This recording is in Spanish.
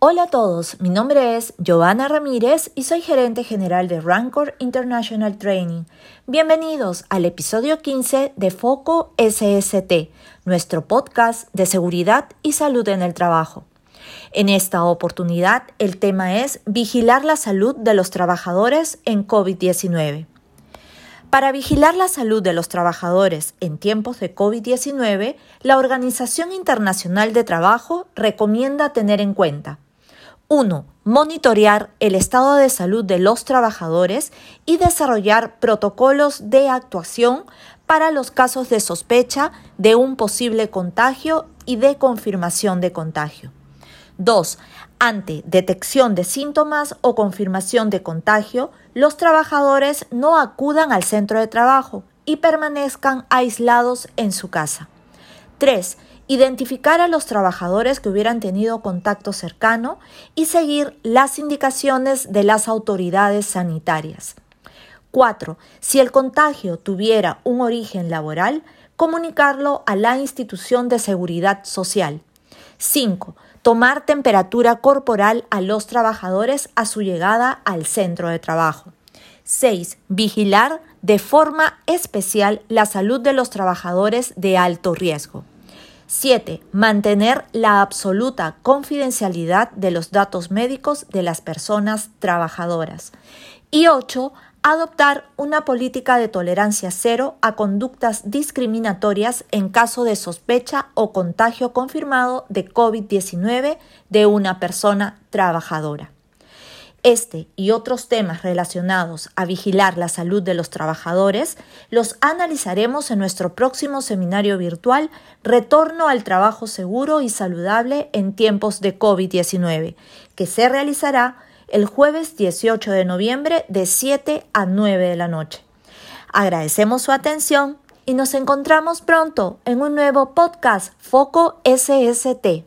Hola a todos, mi nombre es Giovanna Ramírez y soy gerente general de Rancor International Training. Bienvenidos al episodio 15 de Foco SST, nuestro podcast de seguridad y salud en el trabajo. En esta oportunidad el tema es vigilar la salud de los trabajadores en COVID-19. Para vigilar la salud de los trabajadores en tiempos de COVID-19, la Organización Internacional de Trabajo recomienda tener en cuenta 1. Monitorear el estado de salud de los trabajadores y desarrollar protocolos de actuación para los casos de sospecha de un posible contagio y de confirmación de contagio. 2. Ante detección de síntomas o confirmación de contagio, los trabajadores no acudan al centro de trabajo y permanezcan aislados en su casa. 3. Identificar a los trabajadores que hubieran tenido contacto cercano y seguir las indicaciones de las autoridades sanitarias. 4. Si el contagio tuviera un origen laboral, comunicarlo a la institución de seguridad social. 5 tomar temperatura corporal a los trabajadores a su llegada al centro de trabajo. 6. Vigilar de forma especial la salud de los trabajadores de alto riesgo. 7. Mantener la absoluta confidencialidad de los datos médicos de las personas trabajadoras. Y 8 adoptar una política de tolerancia cero a conductas discriminatorias en caso de sospecha o contagio confirmado de COVID-19 de una persona trabajadora. Este y otros temas relacionados a vigilar la salud de los trabajadores los analizaremos en nuestro próximo seminario virtual Retorno al trabajo seguro y saludable en tiempos de COVID-19, que se realizará el jueves 18 de noviembre de 7 a 9 de la noche. Agradecemos su atención y nos encontramos pronto en un nuevo podcast Foco SST.